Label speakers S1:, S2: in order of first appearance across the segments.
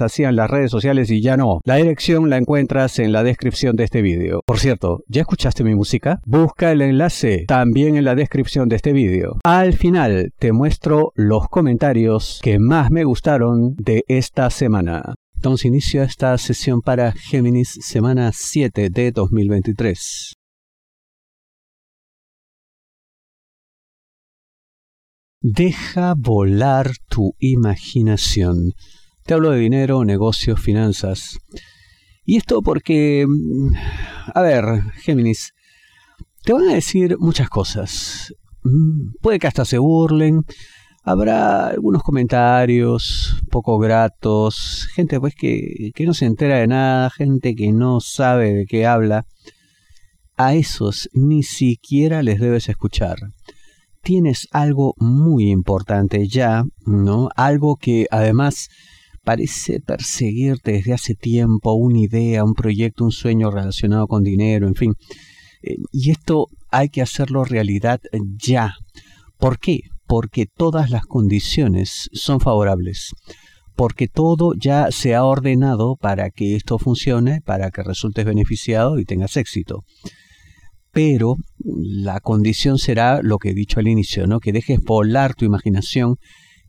S1: hacían las redes sociales y ya no. La dirección la encuentras en la descripción de este vídeo. Por cierto, ¿ya escuchaste mi música? Busca el enlace también en la descripción de este vídeo. Al final te muestro los comentarios que más me gustaron de esta semana. Damos inicio esta sesión para Géminis semana 7 de 2023. Deja volar tu imaginación. Te hablo de dinero, negocios, finanzas. Y esto porque, mm, a ver, Géminis, te van a decir muchas cosas. Mm, puede que hasta se burlen. Habrá algunos comentarios poco gratos, gente pues que, que no se entera de nada, gente que no sabe de qué habla. A esos ni siquiera les debes escuchar tienes algo muy importante ya, ¿no? Algo que además parece perseguirte desde hace tiempo una idea, un proyecto, un sueño relacionado con dinero, en fin. Eh, y esto hay que hacerlo realidad ya. ¿Por qué? Porque todas las condiciones son favorables. Porque todo ya se ha ordenado para que esto funcione, para que resultes beneficiado y tengas éxito. Pero la condición será lo que he dicho al inicio, ¿no? Que dejes volar tu imaginación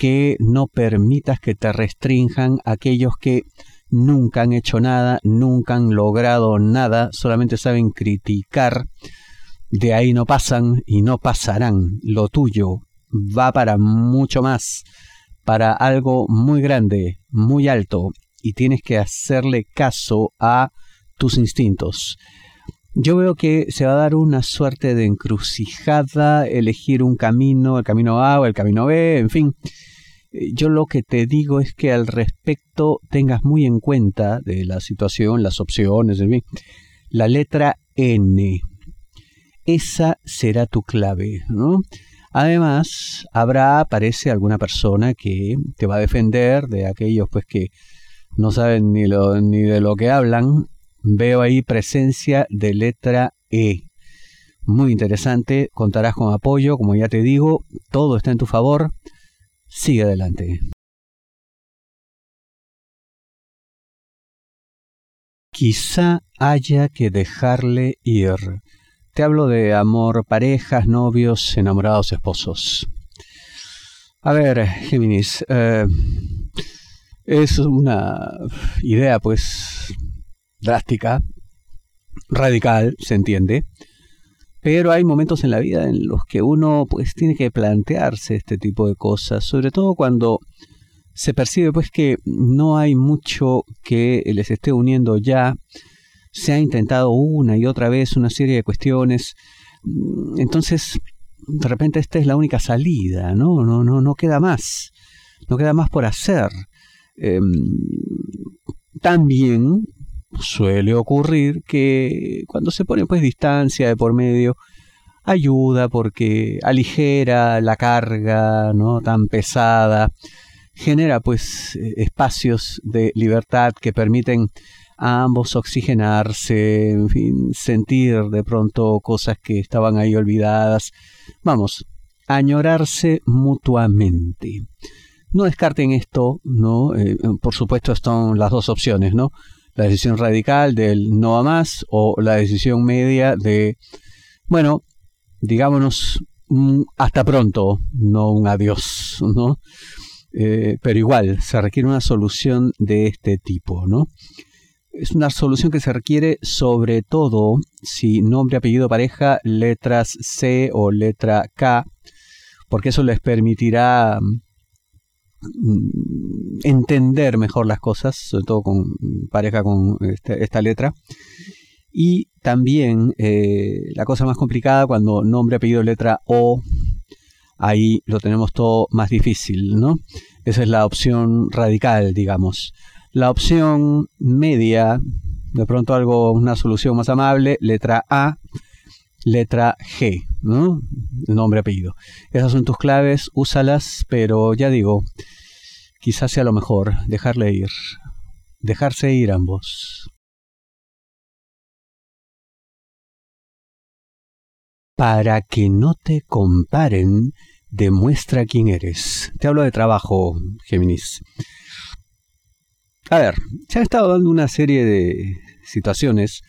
S1: que no permitas que te restrinjan aquellos que nunca han hecho nada, nunca han logrado nada, solamente saben criticar, de ahí no pasan y no pasarán. Lo tuyo va para mucho más, para algo muy grande, muy alto, y tienes que hacerle caso a tus instintos. Yo veo que se va a dar una suerte de encrucijada, elegir un camino, el camino A o el camino B, en fin. Yo lo que te digo es que al respecto tengas muy en cuenta de la situación, las opciones, en fin, la letra N. Esa será tu clave, ¿no? Además, habrá, parece, alguna persona que te va a defender de aquellos pues que no saben ni, lo, ni de lo que hablan. Veo ahí presencia de letra E. Muy interesante, contarás con apoyo, como ya te digo, todo está en tu favor. Sigue adelante. Quizá haya que dejarle ir. Te hablo de amor, parejas, novios, enamorados, esposos. A ver, Géminis, eh, es una idea pues drástica, radical, se entiende, pero hay momentos en la vida en los que uno pues tiene que plantearse este tipo de cosas, sobre todo cuando se percibe pues que no hay mucho que les esté uniendo ya, se ha intentado una y otra vez una serie de cuestiones, entonces de repente esta es la única salida, ¿no? No, no, no queda más, no queda más por hacer. Em, también suele ocurrir que cuando se pone pues distancia de por medio, ayuda porque aligera la carga no tan pesada, genera pues eh, espacios de libertad que permiten a ambos oxigenarse, en fin, sentir de pronto cosas que estaban ahí olvidadas. Vamos, añorarse mutuamente. No descarten esto, ¿no? Eh, por supuesto, son las dos opciones, ¿no? La decisión radical del no a más o la decisión media de, bueno, digámonos hasta pronto, no un adiós, ¿no? Eh, pero igual, se requiere una solución de este tipo, ¿no? Es una solución que se requiere sobre todo si nombre, apellido, pareja, letras C o letra K, porque eso les permitirá Mm, entender mejor las cosas, sobre todo con pareja con este, esta letra. Y también eh, la cosa más complicada cuando nombre, apellido, letra O, ahí lo tenemos todo más difícil, ¿no? Esa es la opción radical, digamos. La opción media, de pronto algo, una solución más amable, letra A, letra G, ¿no? Nombre, apellido. Esas son tus claves, úsalas, pero ya digo, quizás sea lo mejor, dejarle ir, dejarse ir ambos. Para que no te comparen, demuestra quién eres. Te hablo de trabajo, Géminis. A ver, se han estado dando una serie de situaciones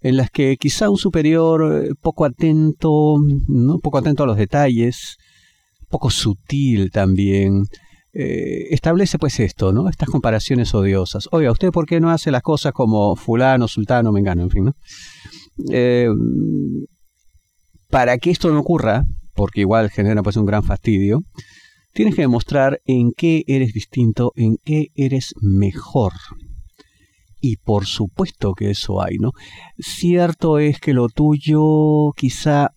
S1: en las que quizá un superior eh, poco atento, ¿no? poco atento a los detalles, poco sutil también, eh, establece pues esto, ¿no? Estas comparaciones odiosas. Oiga, ¿usted por qué no hace las cosas como fulano, sultano, mengano, en fin, ¿no? Eh, para que esto no ocurra, porque igual genera pues un gran fastidio, tienes que demostrar en qué eres distinto, en qué eres mejor. Y por supuesto que eso hay, ¿no? Cierto es que lo tuyo quizá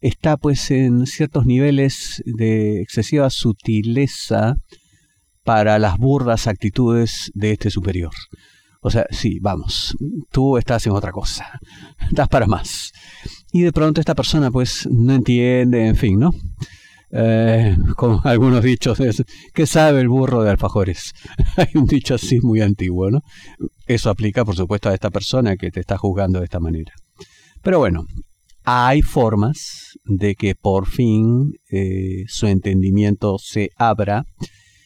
S1: está pues en ciertos niveles de excesiva sutileza para las burdas actitudes de este superior. O sea, sí, vamos, tú estás en otra cosa, das para más. Y de pronto esta persona pues no entiende, en fin, ¿no? Eh, como algunos dichos, ¿qué sabe el burro de alfajores? Hay un dicho así muy antiguo, ¿no? Eso aplica, por supuesto, a esta persona que te está juzgando de esta manera. Pero bueno, hay formas de que por fin eh, su entendimiento se abra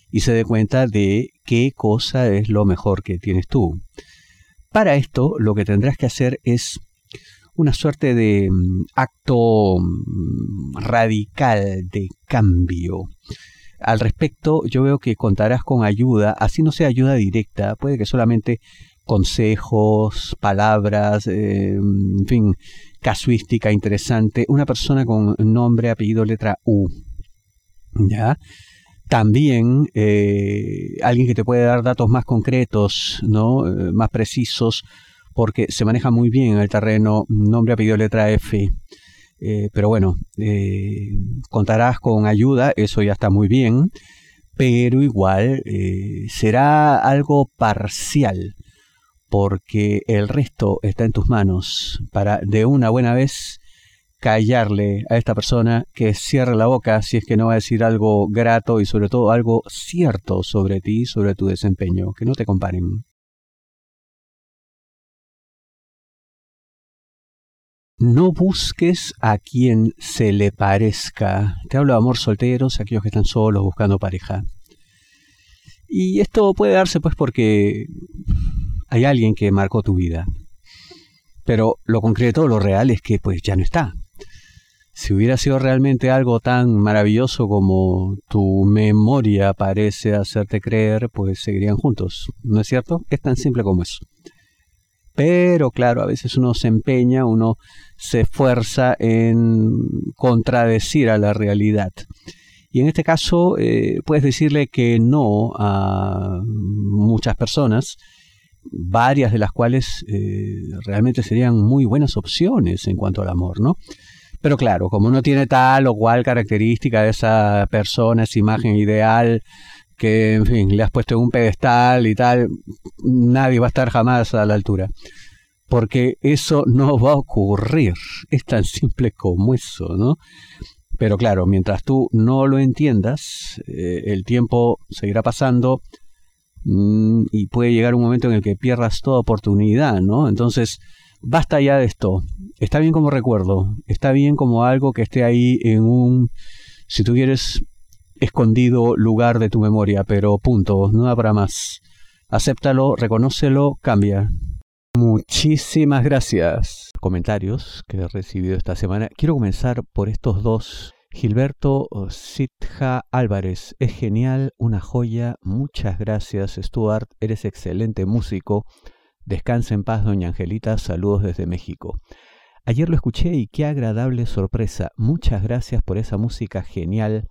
S1: y se dé cuenta de qué cosa es lo mejor que tienes tú. Para esto, lo que tendrás que hacer es una suerte de mm, acto mm, radical de cambio. Al respecto, yo veo que contarás con ayuda, así no sea ayuda directa, puede que solamente consejos, palabras, eh, en fin, casuística interesante, una persona con nombre, apellido, letra U. ¿Ya? También eh, alguien que te puede dar datos más concretos, ¿no? Eh, más precisos porque se maneja muy bien en el terreno nombre, apellido, letra F. Eh, pero bueno, contarás con ayuda, eso ya está muy bien, pero igual será algo parcial, porque el resto está en tus manos para de una buena vez callarle a esta persona que cierre la boca si es que no va a decir algo grato y sobre todo algo cierto sobre ti, sobre tu desempeño, que no te comparen. No busques a quien se le parezca. Te hablo de amor solteros, aquellos que están solos buscando pareja. Y esto puede darse pues porque hay alguien que marcó tu vida. Pero lo concreto, lo real es que pues ya no está. Si hubiera sido realmente algo tan maravilloso como tu memoria parece hacerte creer, pues seguirían juntos. ¿No es cierto? Es tan simple como eso. Pero claro, a veces uno se empeña, uno se esfuerza en contradecir a la realidad. Y en este caso eh, puedes decirle que no a muchas personas, varias de las cuales eh, realmente serían muy buenas opciones en cuanto al amor, ¿no? Pero claro, como no tiene tal o cual característica de esa persona, esa imagen ideal, que, en fin, le has puesto en un pedestal y tal, nadie va a estar jamás a la altura. Porque eso no va a ocurrir. Es tan simple como eso, ¿no? Pero claro, mientras tú no lo entiendas, eh, el tiempo seguirá pasando mm, y puede llegar un momento en el que pierdas toda oportunidad, ¿no? Entonces, basta ya de esto. Está bien como recuerdo, está bien como algo que esté ahí en un, si tú quieres, escondido lugar de tu memoria, pero punto, no habrá más. Acéptalo, reconócelo, cambia. Muchísimas gracias. Comentarios que he recibido esta semana. Quiero comenzar por estos dos. Gilberto Sitja Álvarez, es genial, una joya. Muchas gracias, Stuart. Eres excelente músico. Descansa en paz, doña Angelita. Saludos desde México. Ayer lo escuché y qué agradable sorpresa. Muchas gracias por esa música genial.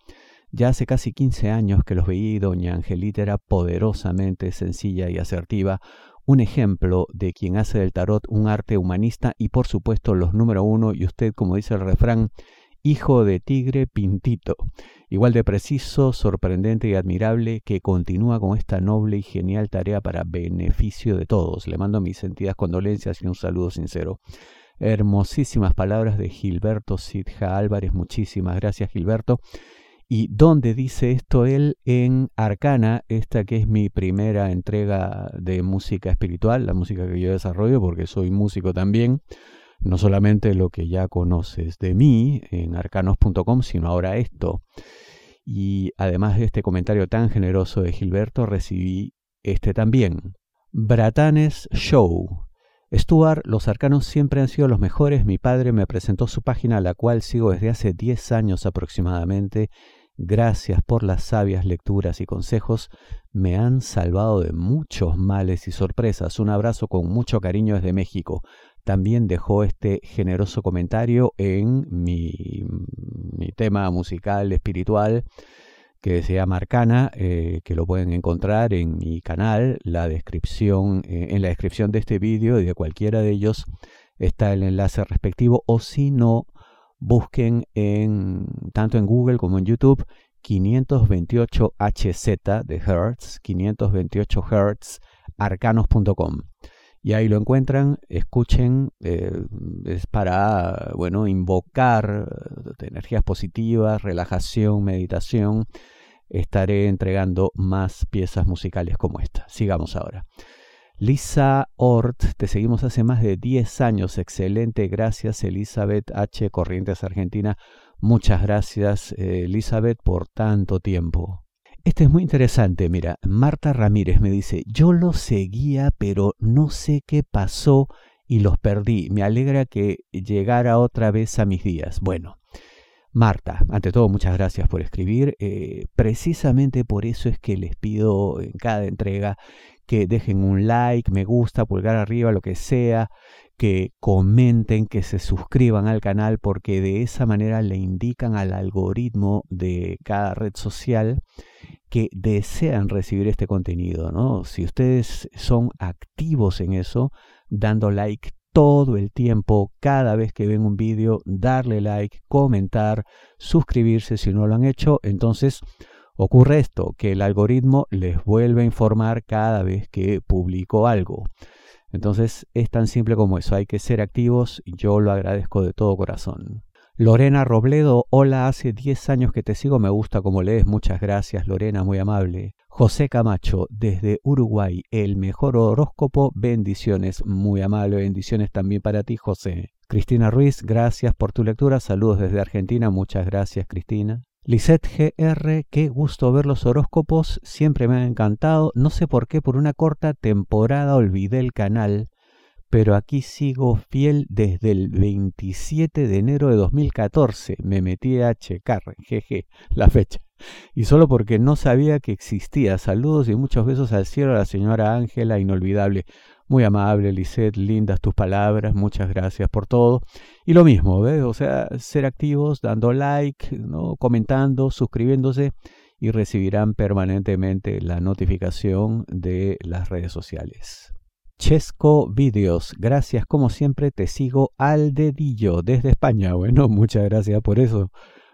S1: Ya hace casi 15 años que los veí, doña Angelita era poderosamente sencilla y asertiva, un ejemplo de quien hace del tarot un arte humanista y por supuesto los número uno, y usted, como dice el refrán, hijo de tigre pintito, igual de preciso, sorprendente y admirable, que continúa con esta noble y genial tarea para beneficio de todos. Le mando mis sentidas condolencias y un saludo sincero. Hermosísimas palabras de Gilberto Sidja Álvarez. Muchísimas gracias, Gilberto. ¿Y dónde dice esto él? En Arcana, esta que es mi primera entrega de música espiritual, la música que yo desarrollo, porque soy músico también. No solamente lo que ya conoces de mí en arcanos.com, sino ahora esto. Y además de este comentario tan generoso de Gilberto, recibí este también. Bratanes Show. Stuart, los arcanos siempre han sido los mejores. Mi padre me presentó su página, la cual sigo desde hace 10 años aproximadamente. Gracias por las sabias lecturas y consejos. Me han salvado de muchos males y sorpresas. Un abrazo con mucho cariño desde México. También dejó este generoso comentario en mi, tema musical espiritual que se llama Arcana, eh, que lo pueden encontrar en mi canal, la descripción, eh, en la descripción de este vídeo y de cualquiera de ellos está el enlace respectivo, o si no, busquen en, tanto en Google como en YouTube 528 HZ de Hertz, 528 Hertz, arcanos.com y ahí lo encuentran, escuchen, eh, es para, bueno, invocar eh, energías positivas, relajación, meditación. Estaré entregando más piezas musicales como esta. Sigamos ahora. Lisa Ort, te seguimos hace más de 10 años. Excelente, gracias Elizabeth H. Corrientes Argentina. Muchas gracias eh, Elizabeth por tanto tiempo. Este es muy interesante, mira, Marta Ramírez me dice, yo los seguía, pero no sé qué pasó y los perdí. Me alegra que llegara otra vez a mis días. Bueno, Marta, ante todo, muchas gracias por escribir. Eh, precisamente por eso es que les pido en cada entrega que dejen un like, me gusta, pulgar arriba, lo que sea, que comenten, que se suscriban al canal, porque de esa manera le indican al algoritmo de cada red social que desean recibir este contenido, ¿no? Si ustedes son activos en eso, dando like todo el tiempo, cada vez que ven un vídeo, darle like, comentar, suscribirse si no lo han hecho, entonces ocurre esto, que el algoritmo les vuelve a informar cada vez que publico algo. Entonces es tan simple como eso, hay que ser activos, yo lo agradezco de todo corazón. Lorena Robledo, hola, hace 10 años que te sigo, me gusta como lees, muchas gracias Lorena, muy amable. José Camacho, desde Uruguay, el mejor horóscopo, bendiciones, muy amable, bendiciones también para ti José. Cristina Ruiz, gracias por tu lectura, saludos desde Argentina, muchas gracias Cristina. Lisette GR, qué gusto ver los horóscopos, siempre me han encantado, no sé por qué por una corta temporada olvidé el canal, pero aquí sigo fiel desde el 27 de enero de 2014. Me metí a checar, jeje, la fecha. Y solo porque no sabía que existía. Saludos y muchos besos al cielo a la señora Ángela, inolvidable. Muy amable, Lisette, lindas tus palabras, muchas gracias por todo. Y lo mismo, ¿ves? O sea, ser activos, dando like, ¿no? comentando, suscribiéndose y recibirán permanentemente la notificación de las redes sociales. Chesco Videos. Gracias, como siempre, te sigo al dedillo desde España. Bueno, muchas gracias por eso.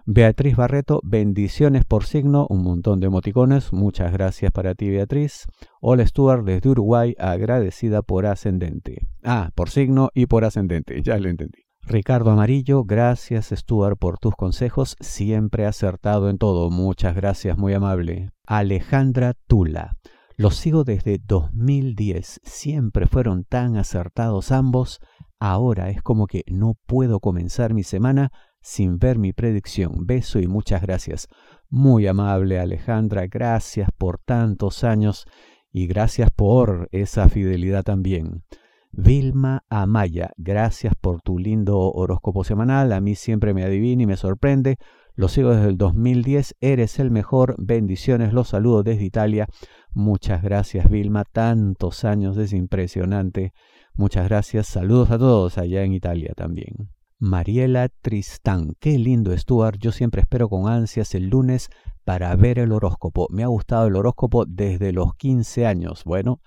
S1: Beatriz Barreto, bendiciones por signo, un montón de emoticones. Muchas gracias para ti, Beatriz. Hola Stuart desde Uruguay, agradecida por ascendente. Ah, por signo y por ascendente, ya lo entendí. Ricardo Amarillo, gracias Stuart por tus consejos, siempre acertado en todo. Muchas gracias, muy amable. Alejandra Tula. Los sigo desde 2010, siempre fueron tan acertados ambos, ahora es como que no puedo comenzar mi semana sin ver mi predicción. Beso y muchas gracias. Muy amable Alejandra, gracias por tantos años y gracias por esa fidelidad también. Vilma Amaya, gracias por tu lindo horóscopo semanal. A mí siempre me adivina y me sorprende. Lo sigo desde el 2010. Eres el mejor. Bendiciones. Los saludo desde Italia. Muchas gracias, Vilma. Tantos años. Es impresionante. Muchas gracias. Saludos a todos allá en Italia también. Mariela Tristán. Qué lindo, Stuart. Yo siempre espero con ansias el lunes para ver el horóscopo. Me ha gustado el horóscopo desde los 15 años. Bueno,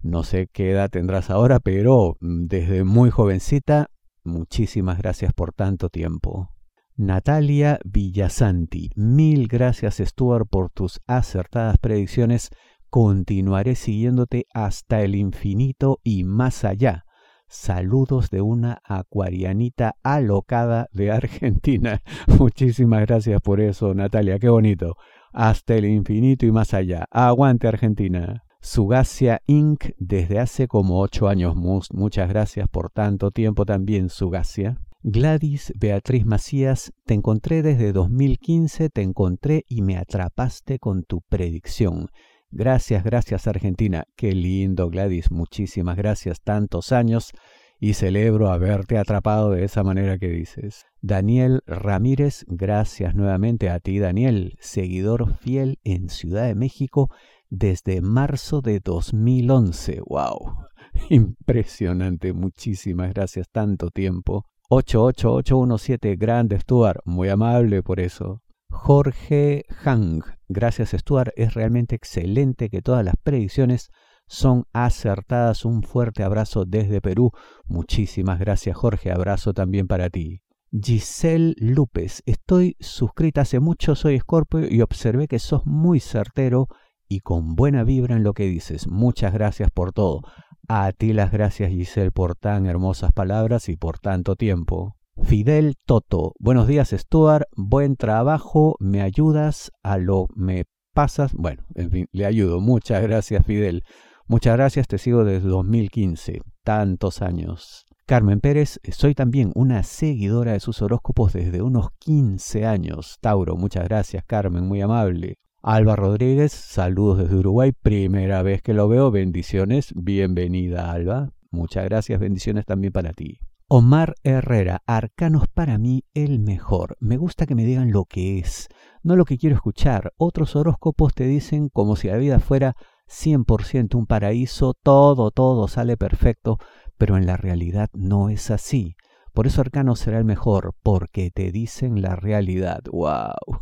S1: no sé qué edad tendrás ahora, pero mm, desde muy jovencita, muchísimas gracias por tanto tiempo. Natalia Villasanti, mil gracias Stuart por tus acertadas predicciones. Continuaré siguiéndote hasta el infinito y más allá. Saludos de una acuarianita alocada de Argentina. Muchísimas gracias por eso, Natalia, qué bonito. Hasta el infinito y más allá. Aguante Argentina. Sugacia Inc. desde hace como ocho años. Muchas gracias por tanto tiempo también, Sugacia. Gladys Beatriz Macías, te encontré desde 2015, te encontré y me atrapaste con tu predicción. Gracias, gracias Argentina. Qué lindo Gladys, muchísimas gracias. Tantos años y celebro haberte atrapado de esa manera que dices. Daniel Ramírez, gracias nuevamente a ti Daniel, seguidor fiel en Ciudad de México desde marzo de 2011. ¡Wow! Impresionante, muchísimas gracias, tanto tiempo. 88817, grande Stuart, muy amable por eso. Jorge Hang, gracias Stuart, es realmente excelente que todas las predicciones son acertadas. Un fuerte abrazo desde Perú. Muchísimas gracias Jorge, abrazo también para ti. Giselle López, estoy suscrita hace mucho, soy Scorpio y observé que sos muy certero y con buena vibra en lo que dices. Muchas gracias por todo. A ti las gracias Giselle por tan hermosas palabras y por tanto tiempo. Fidel Toto, buenos días Stuart, buen trabajo, me ayudas a lo me pasas. Bueno, en fin, le ayudo. Muchas gracias Fidel. Muchas gracias, te sigo desde 2015, tantos años. Carmen Pérez, soy también una seguidora de sus horóscopos desde unos 15 años. Tauro, muchas gracias Carmen, muy amable. Alba Rodríguez, saludos desde Uruguay, primera vez que lo veo, bendiciones, bienvenida Alba, muchas gracias, bendiciones también para ti. Omar Herrera, arcanos para mí el mejor. Me gusta que me digan lo que es, no lo que quiero escuchar. Otros horóscopos te dicen como si la vida fuera 100% un paraíso, todo, todo sale perfecto, pero en la realidad no es así. Por eso Arcano será el mejor, porque te dicen la realidad. ¡Wow!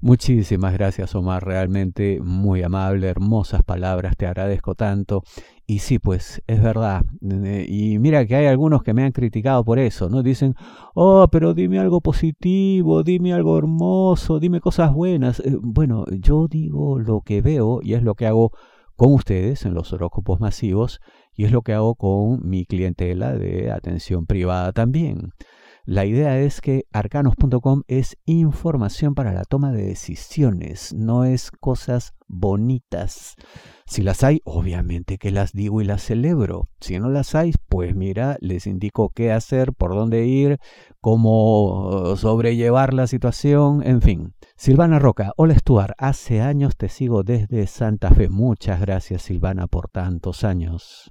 S1: Muchísimas gracias, Omar. Realmente muy amable, hermosas palabras. Te agradezco tanto. Y sí, pues es verdad. Y mira que hay algunos que me han criticado por eso, ¿no? Dicen, oh, pero dime algo positivo, dime algo hermoso, dime cosas buenas. Eh, bueno, yo digo lo que veo y es lo que hago con ustedes en los horóscopos masivos y es lo que hago con mi clientela de atención privada también. La idea es que arcanos.com es información para la toma de decisiones, no es cosas bonitas. Si las hay, obviamente que las digo y las celebro. Si no las hay, pues mira, les indico qué hacer, por dónde ir, cómo sobrellevar la situación, en fin. Silvana Roca, hola Stuart, hace años te sigo desde Santa Fe. Muchas gracias Silvana por tantos años.